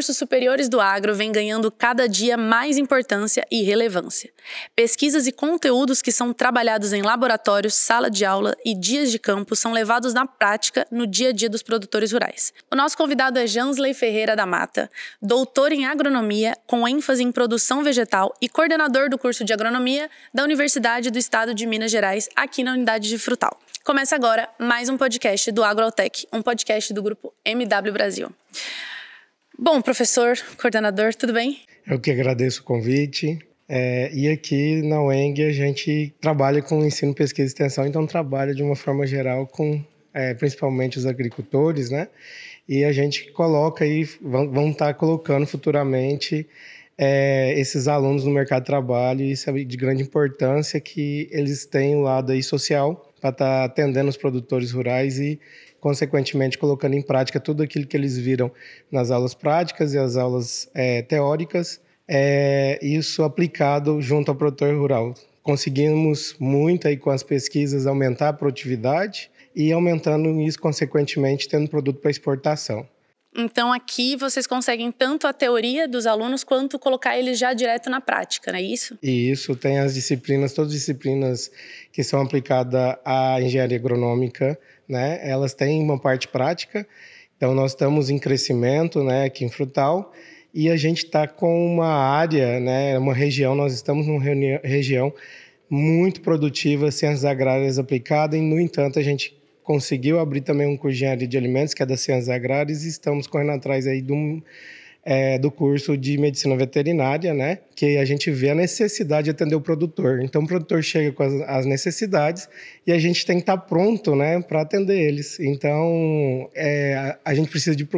cursos superiores do agro vêm ganhando cada dia mais importância e relevância. Pesquisas e conteúdos que são trabalhados em laboratórios, sala de aula e dias de campo são levados na prática no dia a dia dos produtores rurais. O nosso convidado é Jansley Ferreira da Mata, doutor em agronomia com ênfase em produção vegetal e coordenador do curso de agronomia da Universidade do Estado de Minas Gerais, aqui na unidade de Frutal. Começa agora mais um podcast do AgroTech, um podcast do grupo MW Brasil. Bom, professor, coordenador, tudo bem? Eu que agradeço o convite. É, e aqui na UENG a gente trabalha com ensino, pesquisa e extensão, então trabalha de uma forma geral com é, principalmente os agricultores, né? E a gente coloca aí, vão, vão estar tá colocando futuramente é, esses alunos no mercado de trabalho, e isso é de grande importância que eles tenham o lado aí social para estar tá atendendo os produtores rurais e, consequentemente, colocando em prática tudo aquilo que eles viram nas aulas práticas e as aulas é, teóricas, é, isso aplicado junto ao produtor rural. Conseguimos muito aí com as pesquisas aumentar a produtividade e aumentando isso, consequentemente, tendo produto para exportação. Então aqui vocês conseguem tanto a teoria dos alunos quanto colocar eles já direto na prática, não é isso? Isso, tem as disciplinas, todas as disciplinas que são aplicadas à engenharia agronômica, né? Elas têm uma parte prática. Então nós estamos em crescimento, né, aqui em Frutal, e a gente está com uma área, né, uma região, nós estamos numa região muito produtiva, ciências agrárias aplicadas, e no entanto a gente conseguiu abrir também um curso de engenharia de alimentos, que é das ciências agrárias, e estamos correndo atrás aí do, é, do curso de medicina veterinária, né? Que a gente vê a necessidade de atender o produtor. Então, o produtor chega com as, as necessidades e a gente tem que estar pronto, né, para atender eles. Então, é, a, gente precisa de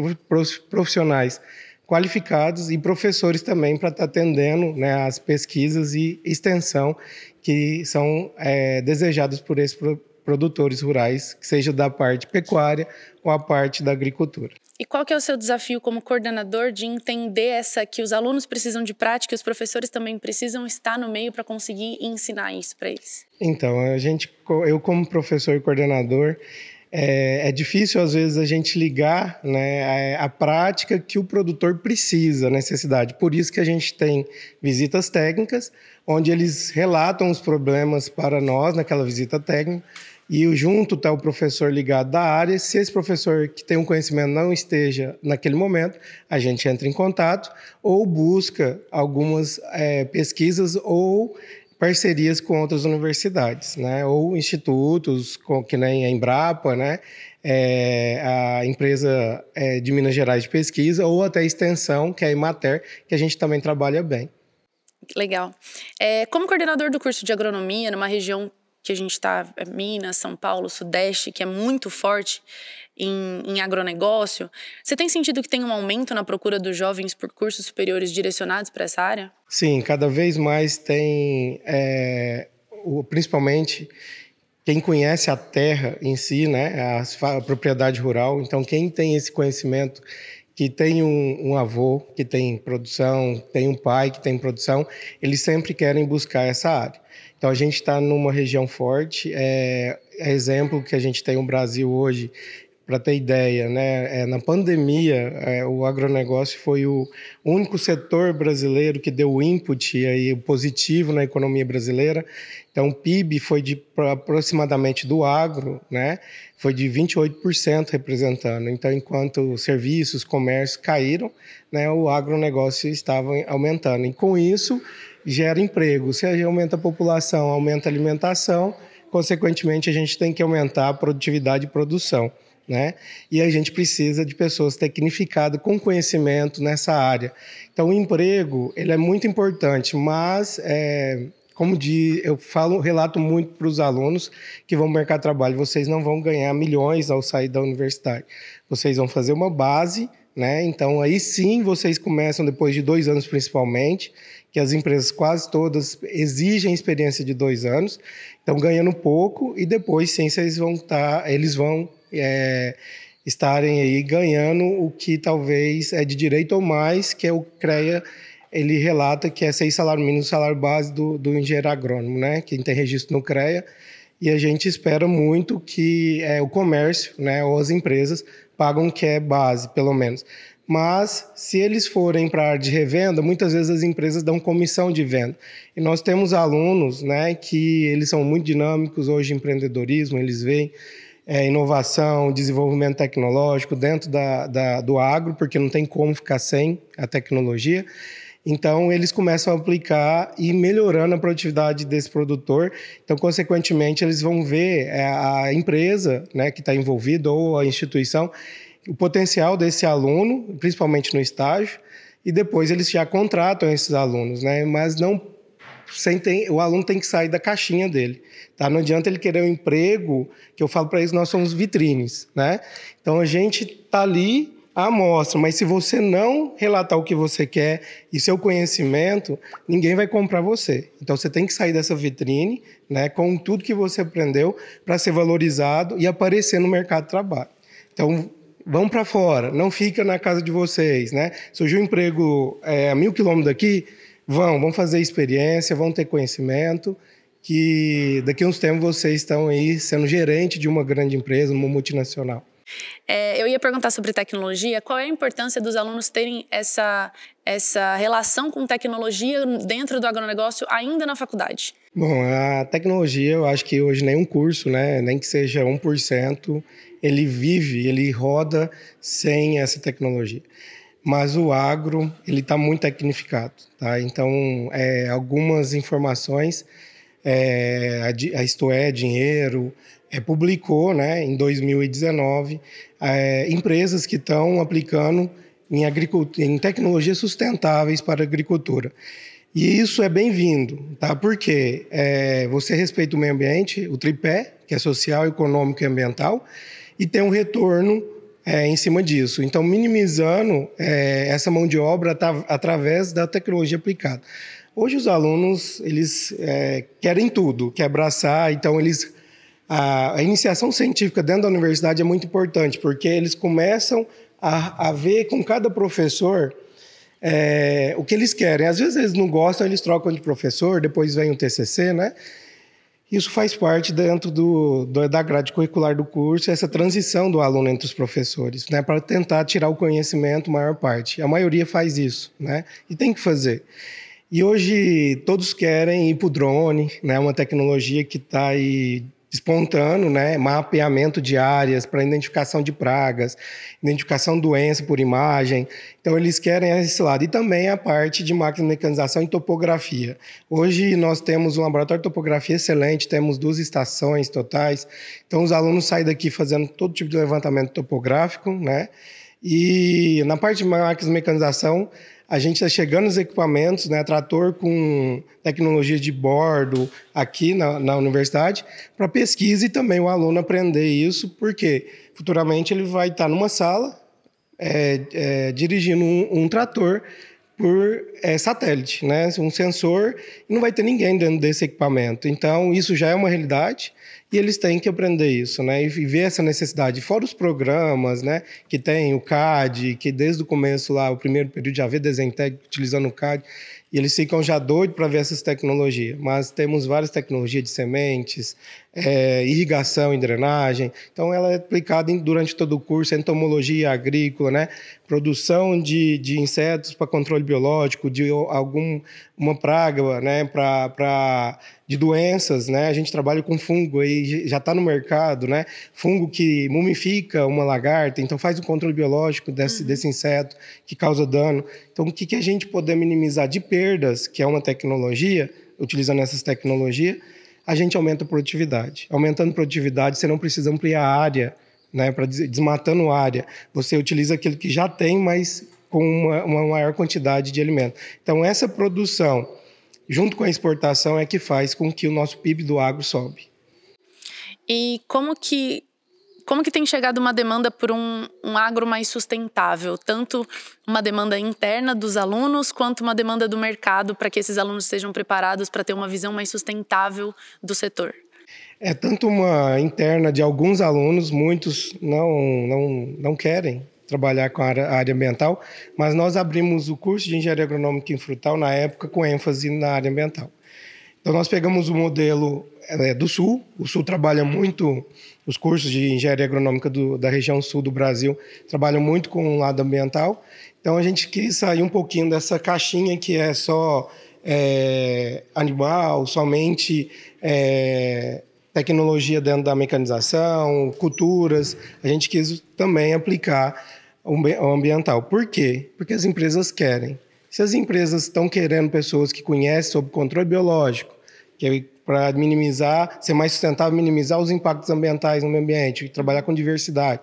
profissionais qualificados e professores também para estar atendendo né, as pesquisas e extensão que são é, desejadas por esse produtores rurais, seja da parte pecuária ou a parte da agricultura. E qual que é o seu desafio como coordenador de entender essa que os alunos precisam de prática e os professores também precisam estar no meio para conseguir ensinar isso para eles? Então, a gente, eu como professor e coordenador, é, é, difícil às vezes a gente ligar né, a, a, prática que o produtor precisa, a necessidade. Por isso que a gente tem visitas técnicas, onde eles relatam os problemas para nós naquela visita técnica e junto está o professor ligado da área. Se esse professor que tem um conhecimento não esteja naquele momento, a gente entra em contato ou busca algumas é, pesquisas ou parcerias com outras universidades, né? Ou institutos, com, que nem a Embrapa, né? É, a empresa é, de Minas Gerais de pesquisa ou até a extensão, que é a Imater, que a gente também trabalha bem. Legal. É, como coordenador do curso de agronomia numa região que a gente está, é Minas, São Paulo, Sudeste, que é muito forte em, em agronegócio, você tem sentido que tem um aumento na procura dos jovens por cursos superiores direcionados para essa área? Sim, cada vez mais tem, é, o, principalmente quem conhece a terra em si, né, a, a, propriedade rural, então quem tem esse conhecimento, que tem um, um, avô que tem produção, tem um pai que tem produção, eles sempre querem buscar essa área. Então a gente está numa região forte. É, é, exemplo que a gente tem no Brasil hoje, para ter ideia, né? É, na pandemia, é, o agronegócio foi o único setor brasileiro que deu input aí positivo na economia brasileira. Então, o PIB foi de aproximadamente do agro, né? Foi de 28% representando. Então, enquanto serviços, comércio caíram, né? O agronegócio estava aumentando. E com isso gera emprego. Se aumenta a população, aumenta a alimentação, consequentemente a gente tem que aumentar a produtividade e produção. Né? E a gente precisa de pessoas tecnificadas com conhecimento nessa área. Então, o emprego ele é muito importante, mas é, como de, eu falo, relato muito para os alunos que vão mercado de trabalho, vocês não vão ganhar milhões ao sair da universidade. Vocês vão fazer uma base, né? Então aí sim vocês começam depois de dois anos principalmente que as empresas quase todas exigem experiência de dois anos, então ganhando pouco e depois sim eles vão estar, tá, eles vão é, estarem aí ganhando o que talvez é de direito ou mais, que é o CREA, ele relata que é seis salários mínimos, salário base do, do engenheiro agrônomo, né? Quem tem registro no CREA. E a gente espera muito que é, o comércio, né, ou as empresas pagam o que é base, pelo menos. mas se eles forem para a área de revenda, muitas vezes as empresas dão comissão de venda. E nós temos alunos né, que eles são muito dinâmicos hoje, empreendedorismo, eles veem é, inovação, desenvolvimento tecnológico dentro da, da, do agro, porque não tem como ficar sem a tecnologia. Então, eles começam a aplicar e melhorando a produtividade desse produtor. Então, consequentemente, eles vão ver é, a empresa né, que está envolvida ou a instituição, o potencial desse aluno, principalmente no estágio, e depois eles já contratam esses alunos, né? mas não sem o aluno tem que sair da caixinha dele. Tá? Não adianta ele querer um emprego, que eu falo para eles, nós somos vitrines. Né? Então, a gente está ali a amostra, mas se você não relatar o que você quer e seu conhecimento, ninguém vai comprar você. Então você tem que sair dessa vitrine, né, com tudo que você aprendeu para ser valorizado e aparecer no mercado de trabalho. Então vão para fora, não fica na casa de vocês, né? Surgiu um emprego é, a mil quilômetros daqui, vão, vão fazer experiência, vão ter conhecimento, que daqui a uns tempos vocês estão aí sendo gerente de uma grande empresa, uma multinacional. É, eu ia perguntar sobre tecnologia. Qual é a importância dos alunos terem essa, essa relação com tecnologia dentro do agronegócio ainda na faculdade? Bom, a tecnologia, eu acho que hoje nenhum curso, né, nem que seja 1%, ele vive, ele roda sem essa tecnologia. Mas o agro, ele está muito tecnificado, tá? Então, é, algumas informações, é, isto é, dinheiro, é, publicou, né, em 2019, é, empresas que estão aplicando em, em tecnologias sustentáveis para a agricultura. E isso é bem-vindo, tá? Porque é, você respeita o meio ambiente, o tripé, que é social, econômico e ambiental, e tem um retorno é, em cima disso. Então, minimizando é, essa mão de obra através da tecnologia aplicada. Hoje os alunos eles é, querem tudo, quer abraçar, então eles a, a, iniciação científica dentro da universidade é muito importante, porque eles começam a, a ver com cada professor é, o que eles querem. Às vezes eles não gostam, eles trocam de professor, depois vem o TCC, né? Isso faz parte dentro do, do, da grade curricular do curso, essa transição do aluno entre os professores, né, para tentar tirar o conhecimento, maior parte. A maioria faz isso, né, e tem que fazer. E hoje todos querem ir para o drone, né, uma tecnologia que está aí espontâneo, né? mapeamento de áreas para identificação de pragas, identificação de doença por imagem. Então, eles querem esse lado. E também a parte de máquina de mecanização e topografia. Hoje, nós temos um laboratório de topografia excelente, temos duas estações totais. Então, os alunos saem daqui fazendo todo tipo de levantamento topográfico, né? E na parte de máquinas de mecanização, a gente está chegando nos equipamentos, né, trator com tecnologia de bordo aqui na, na universidade, para pesquisa e também o aluno aprender isso, porque futuramente ele vai estar tá numa sala é, é, dirigindo um, um trator por é, satélite, né? um sensor, e não vai ter ninguém dentro desse equipamento. Então, isso já é uma realidade e eles têm que aprender isso, né? E ver essa necessidade. Fora os programas, né? Que tem o CAD, que desde o começo lá, o primeiro período já vê Desentec utilizando o CAD, e eles ficam já doidos para ver essas tecnologias. Mas temos várias tecnologias de sementes, é, irrigação e drenagem. Então, ela é aplicada em, durante todo o curso, entomologia agrícola, né? produção de, de insetos para controle biológico, de alguma praga, né? para de doenças, né? A gente trabalha com fungo aí já está no mercado, né? Fungo que mumifica uma lagarta, então faz o controle biológico desse, uhum. desse inseto que causa dano. Então, o que, que a gente poder minimizar de perdas, que é uma tecnologia, utilizando essas tecnologias, a gente aumenta a produtividade. Aumentando a produtividade, você não precisa ampliar a área, né? Para desmatando área, você utiliza aquilo que já tem, mas com uma, uma maior quantidade de alimento. Então, essa produção junto com a exportação, é que faz com que o nosso PIB do agro sobe. E como que como que tem chegado uma demanda por um, um agro mais sustentável? Tanto uma demanda interna dos alunos, quanto uma demanda do mercado para que esses alunos sejam preparados para ter uma visão mais sustentável do setor? É tanto uma interna de alguns alunos, muitos não, não, não querem trabalhar com a área, ambiental, mas nós abrimos o curso de engenharia agronômica em frutal na época com ênfase na área ambiental. Então nós pegamos o modelo é, do Sul, o Sul trabalha muito os cursos de engenharia agronômica do, da região sul do Brasil trabalham muito com o lado ambiental. Então a gente quis sair um pouquinho dessa caixinha que é só é, animal, somente é, tecnologia dentro da mecanização, culturas. A gente quis também aplicar o ambiental. Por quê? Porque as empresas querem. Se as empresas estão querendo pessoas que conhecem sobre controle biológico, que é para minimizar, ser mais sustentável, minimizar os impactos ambientais no meio ambiente, trabalhar com diversidade,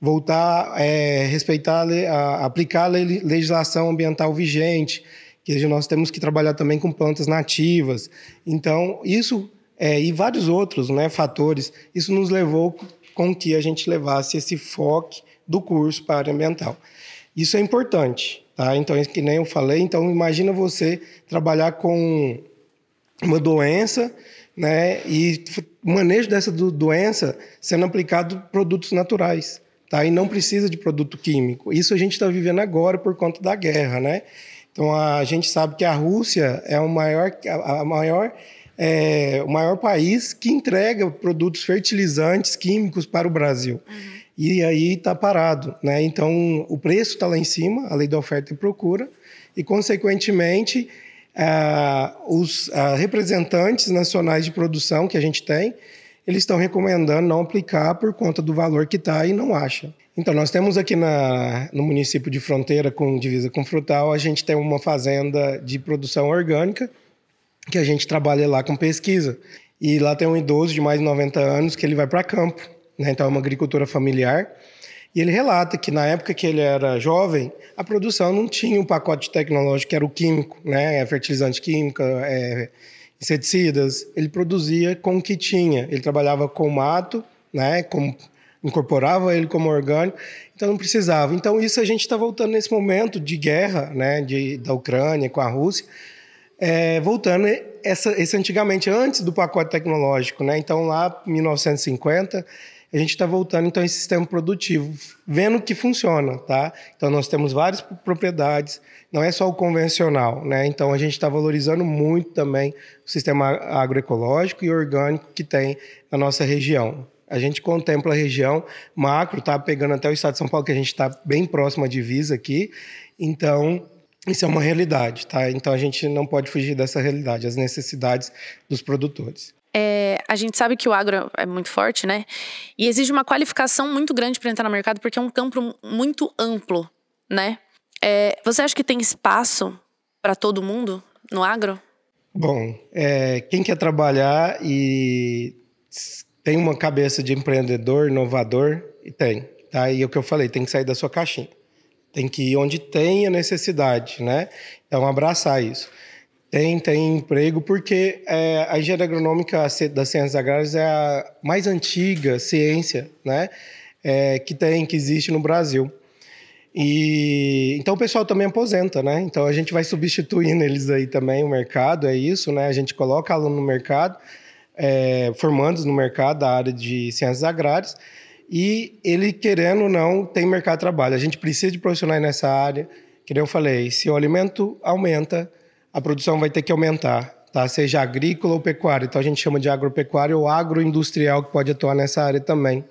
voltar é, respeitar, a, aplicar a legislação ambiental vigente, que nós temos que trabalhar também com plantas nativas. Então, isso é, e vários outros né, fatores, isso nos levou com que a gente levasse esse foco do curso para a área ambiental. Isso é importante, tá? Então, é que nem eu falei, então imagina você trabalhar com uma doença, né, e o manejo dessa doença sendo aplicado produtos naturais, tá? E não precisa de produto químico. Isso a gente está vivendo agora por conta da guerra, né? Então a gente sabe que a Rússia é o maior, a maior é, o maior país que entrega produtos fertilizantes químicos para o Brasil. Uhum. E aí está parado, né? Então o preço está lá em cima, a lei da oferta e procura, e consequentemente ah, os ah, representantes nacionais de produção que a gente tem, eles estão recomendando não aplicar por conta do valor que está e não acha. Então, nós temos aqui na, no município de Fronteira, com divisa com Frutal, a gente tem uma fazenda de produção orgânica, que a gente trabalha lá com pesquisa. E lá tem um idoso de mais de 90 anos que ele vai para campo, né? então é uma agricultura familiar. E ele relata que na época que ele era jovem, a produção não tinha um pacote tecnológico que era o químico, né? É fertilizante químico, é, inseticidas. Ele produzia com o que tinha. Ele trabalhava com mato, né? Com, incorporava ele como orgânico, então não precisava. Então isso a gente está voltando nesse momento de guerra, né? De, da Ucrânia com a Rússia é, voltando, essa, esse antigamente, antes do pacote tecnológico, né? Então, lá, 1950, a gente está voltando, então, esse sistema produtivo, vendo que funciona, tá? Então, nós temos várias propriedades, não é só o convencional, né? Então, a gente está valorizando muito também o sistema agroecológico e orgânico que tem na nossa região. A gente contempla a região macro, tá? Pegando até o estado de São Paulo, que a gente está bem próximo à divisa aqui. Então, isso é uma realidade, tá? Então a gente não pode fugir dessa realidade, as necessidades dos produtores. É, a gente sabe que o agro é muito forte, né? E exige uma qualificação muito grande para entrar no mercado, porque é um campo muito amplo, né? É, você acha que tem espaço para todo mundo no agro? Bom, é, quem quer trabalhar e tem uma cabeça de empreendedor, inovador, tem. Tá? E é o que eu falei, tem que sair da sua caixinha. Tem que ir onde tem a necessidade, né? Então, abraçar isso. Tem, tem emprego, porque é, a engenharia agronômica das ciências agrárias é a mais antiga ciência, né? É, que tem, que existe no Brasil. E então o pessoal também aposenta, né? Então a gente vai substituindo eles aí também, o mercado, é isso, né? A gente coloca aluno no mercado, é, formandos no mercado da área de ciências agrárias, e ele, querendo ou não, tem mercado de trabalho. A gente precisa de profissionais nessa área. Que eu falei, se o alimento aumenta, a produção vai ter que aumentar, tá? seja agrícola ou pecuária. Então a gente chama de agropecuária ou agroindustrial, que pode atuar nessa área também.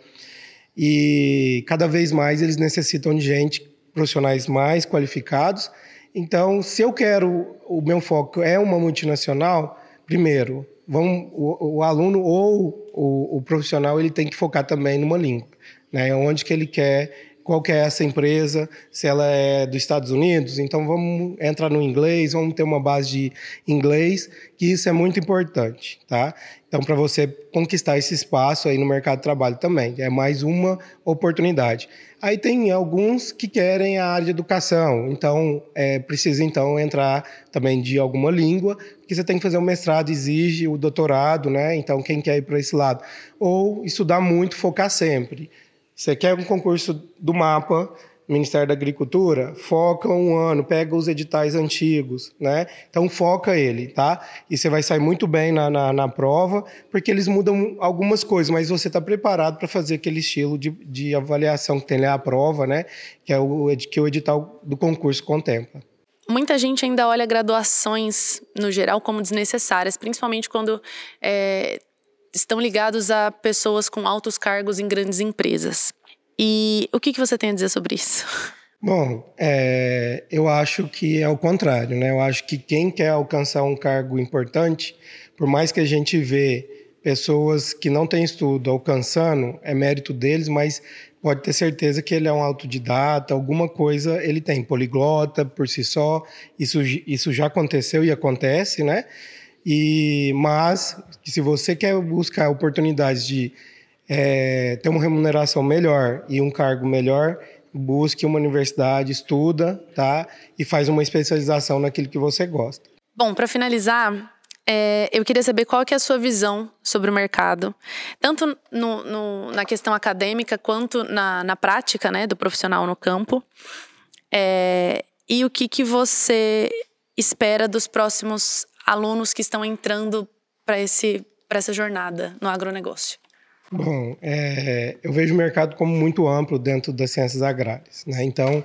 E cada vez mais eles necessitam de gente, profissionais mais qualificados. Então, se eu quero, o meu foco é uma multinacional, primeiro, vão, o, o aluno ou o, o, profissional ele tem que focar também numa língua, né? Onde que ele quer, qual que é essa empresa, se ela é dos Estados Unidos, então vamos entrar no inglês, vamos ter uma base de inglês, que isso é muito importante, tá? Então, para você conquistar esse espaço aí no mercado de trabalho também, é mais uma oportunidade. Aí tem alguns que querem a área de educação, então é, precisa então entrar também de alguma língua, porque você tem que fazer o um mestrado, exige o doutorado, né? Então quem quer ir para esse lado, ou estudar muito, focar sempre. Você quer um concurso do mapa, Ministério da Agricultura, foca um ano, pega os editais antigos, né? Então foca ele, tá? E você vai sair muito bem na, na, na prova, porque eles mudam algumas coisas, mas você está preparado para fazer aquele estilo de, de avaliação que tem lá a prova, né? Que é o que o edital do concurso contempla. Muita gente ainda olha graduações, no geral, como desnecessárias, principalmente quando é, estão ligados a pessoas com altos cargos em grandes empresas. E o que, que você tem a dizer sobre isso? Bom, é, eu acho que é o contrário, né? Eu acho que quem quer alcançar um cargo importante, por mais que a gente vê pessoas que não têm estudo alcançando, é mérito deles, mas pode ter certeza que ele é um autodidata, alguma coisa ele tem, poliglota por si só, isso, isso já aconteceu e acontece, né? E, mas, se você quer buscar oportunidades de é, ter uma remuneração melhor e um cargo melhor, busque uma universidade, estuda, tá? E faz uma especialização naquilo que você gosta. Bom, para finalizar, é, eu queria saber qual que é a sua visão sobre o mercado, tanto no, no, na questão acadêmica quanto na, na prática, né, do profissional no campo. É, e o que, que você espera dos próximos alunos que estão entrando para essa jornada no agronegócio? Bom, é, eu vejo o mercado como muito amplo dentro das ciências agrárias. Né? Então,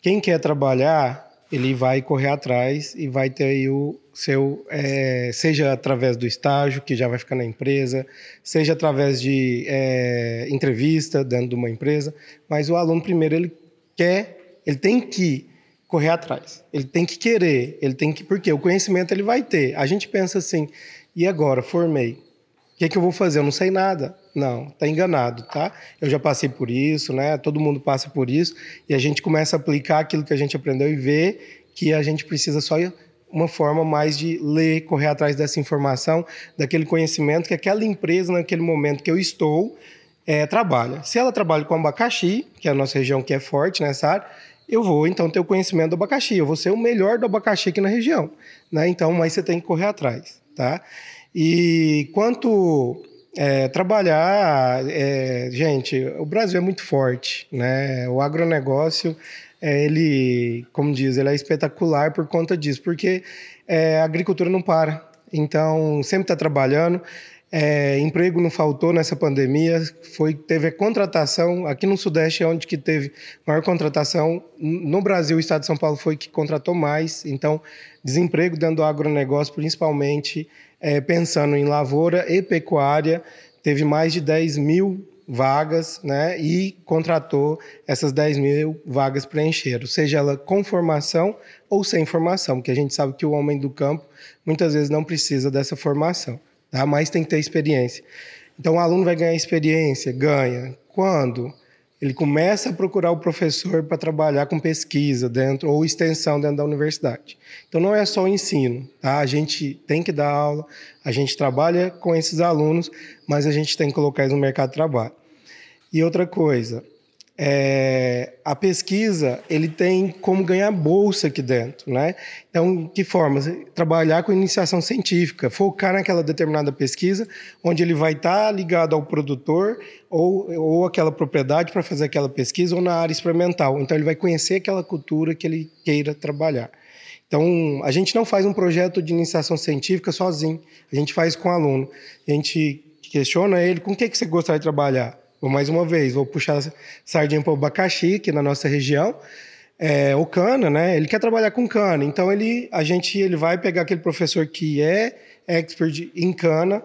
quem quer trabalhar, ele vai correr atrás e vai ter aí o seu, é, seja através do estágio, que já vai ficar na empresa, seja através de é, entrevista dentro de uma empresa, mas o aluno primeiro ele quer, ele tem que correr atrás, ele tem que querer, ele tem que, porque o conhecimento ele vai ter. A gente pensa assim, e agora, formei, o que, é que eu vou fazer? Eu não sei nada. Não, tá enganado, tá? Eu já passei por isso, né? Todo mundo passa por isso e a gente começa a aplicar aquilo que a gente aprendeu e ver que a gente precisa só uma forma mais de ler, correr atrás dessa informação, daquele conhecimento que aquela empresa naquele momento que eu estou é, trabalha. Se ela trabalha com abacaxi, que é a nossa região que é forte nessa área, eu vou então ter o conhecimento do abacaxi, eu vou ser o melhor do abacaxi aqui na região, né? Então, mas você tem que correr atrás, tá? E quanto é, trabalhar, é, gente, o Brasil é muito forte, né? O agronegócio, é, ele, como diz, ele é espetacular por conta disso, porque é, a agricultura não para. Então, sempre está trabalhando. É, emprego não faltou nessa pandemia, foi teve a contratação aqui no Sudeste é onde que teve maior contratação. No Brasil, o Estado de São Paulo foi que contratou mais. Então, desemprego dentro do agronegócio, principalmente é, pensando em lavoura e pecuária, teve mais de 10 mil vagas, né? E contratou essas 10 mil vagas preencheram, seja ela com formação ou sem formação, porque a gente sabe que o homem do campo muitas vezes não precisa dessa formação, tá? Mas tem que ter experiência. Então o aluno vai ganhar experiência, ganha. Quando? ele começa a procurar o professor para trabalhar com pesquisa dentro ou extensão dentro da universidade. Então não é só o ensino, tá? A gente tem que dar aula, a gente trabalha com esses alunos, mas a gente tem que colocar eles no mercado de trabalho. E outra coisa, é, a pesquisa ele tem como ganhar bolsa aqui dentro, né? Então, que forma? Trabalhar com iniciação científica, focar naquela determinada pesquisa, onde ele vai estar tá ligado ao produtor ou, ou aquela propriedade para fazer aquela pesquisa, ou na área experimental. Então, ele vai conhecer aquela cultura que ele queira trabalhar. Então, a gente não faz um projeto de iniciação científica sozinho, a gente faz com o aluno. A gente questiona ele com o que, que você gostaria de trabalhar Vou mais uma vez, vou puxar sardinha para o abacaxi, aqui na nossa região. É, o cana, né? Ele quer trabalhar com cana, então ele, a gente, ele vai pegar aquele professor que é expert em cana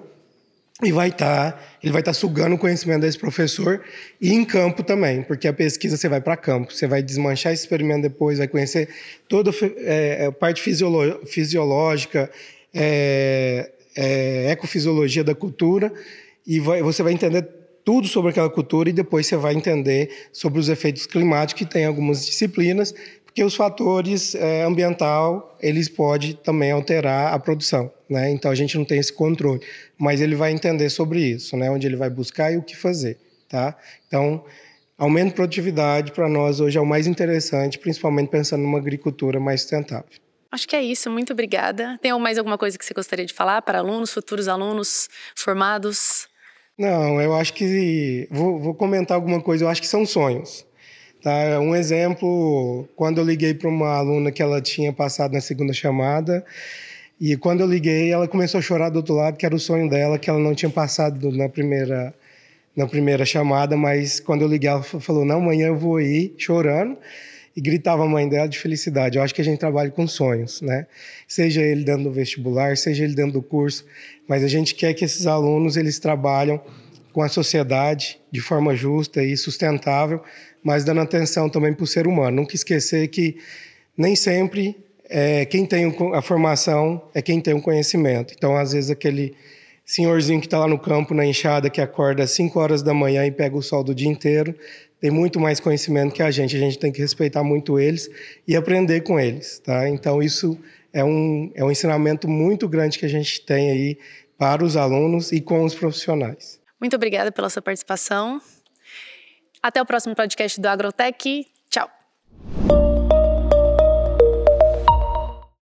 e vai estar, tá, ele vai estar tá sugando o conhecimento desse professor e em campo também, porque a pesquisa você vai para campo, você vai desmanchar esse experimento depois, vai conhecer toda é, a é, parte fisiológica, é, é, ecofisiologia da cultura e vai, você vai entender tudo sobre aquela cultura e depois você vai entender sobre os efeitos climáticos, que tem algumas disciplinas, porque os fatores é, ambiental, eles podem também alterar a produção, né? Então a gente não tem esse controle, mas ele vai entender sobre isso, né? Onde ele vai buscar e o que fazer, tá? Então, aumento de produtividade para nós hoje é o mais interessante, principalmente pensando numa agricultura mais sustentável. Acho que é isso, muito obrigada. Tem mais alguma coisa que você gostaria de falar para alunos, futuros alunos formados? Não, eu acho que. Vou, vou comentar alguma coisa, eu acho que são sonhos. Tá? Um exemplo, quando eu liguei para uma aluna que ela tinha passado na segunda chamada, e quando eu liguei, ela começou a chorar do outro lado, que era o sonho dela, que ela não tinha passado na primeira, na primeira chamada, mas quando eu liguei, ela falou: Não, amanhã eu vou ir chorando. E gritava a mãe dela de felicidade. Eu acho que a gente trabalha com sonhos, né? Seja ele dentro do vestibular, seja ele dentro do curso, mas a gente quer que esses alunos eles trabalham com a sociedade de forma justa e sustentável, mas dando atenção também para o ser humano. Nunca esquecer que nem sempre é, quem tem a formação é quem tem o conhecimento. Então, às vezes, aquele senhorzinho que está lá no campo, na enxada, que acorda às 5 horas da manhã e pega o sol do dia inteiro, tem muito mais conhecimento que a gente. A gente tem que respeitar muito eles e aprender com eles, tá? Então, isso é um, é um ensinamento muito grande que a gente tem aí para os alunos e com os profissionais. Muito obrigada pela sua participação. Até o próximo podcast do Agrotech.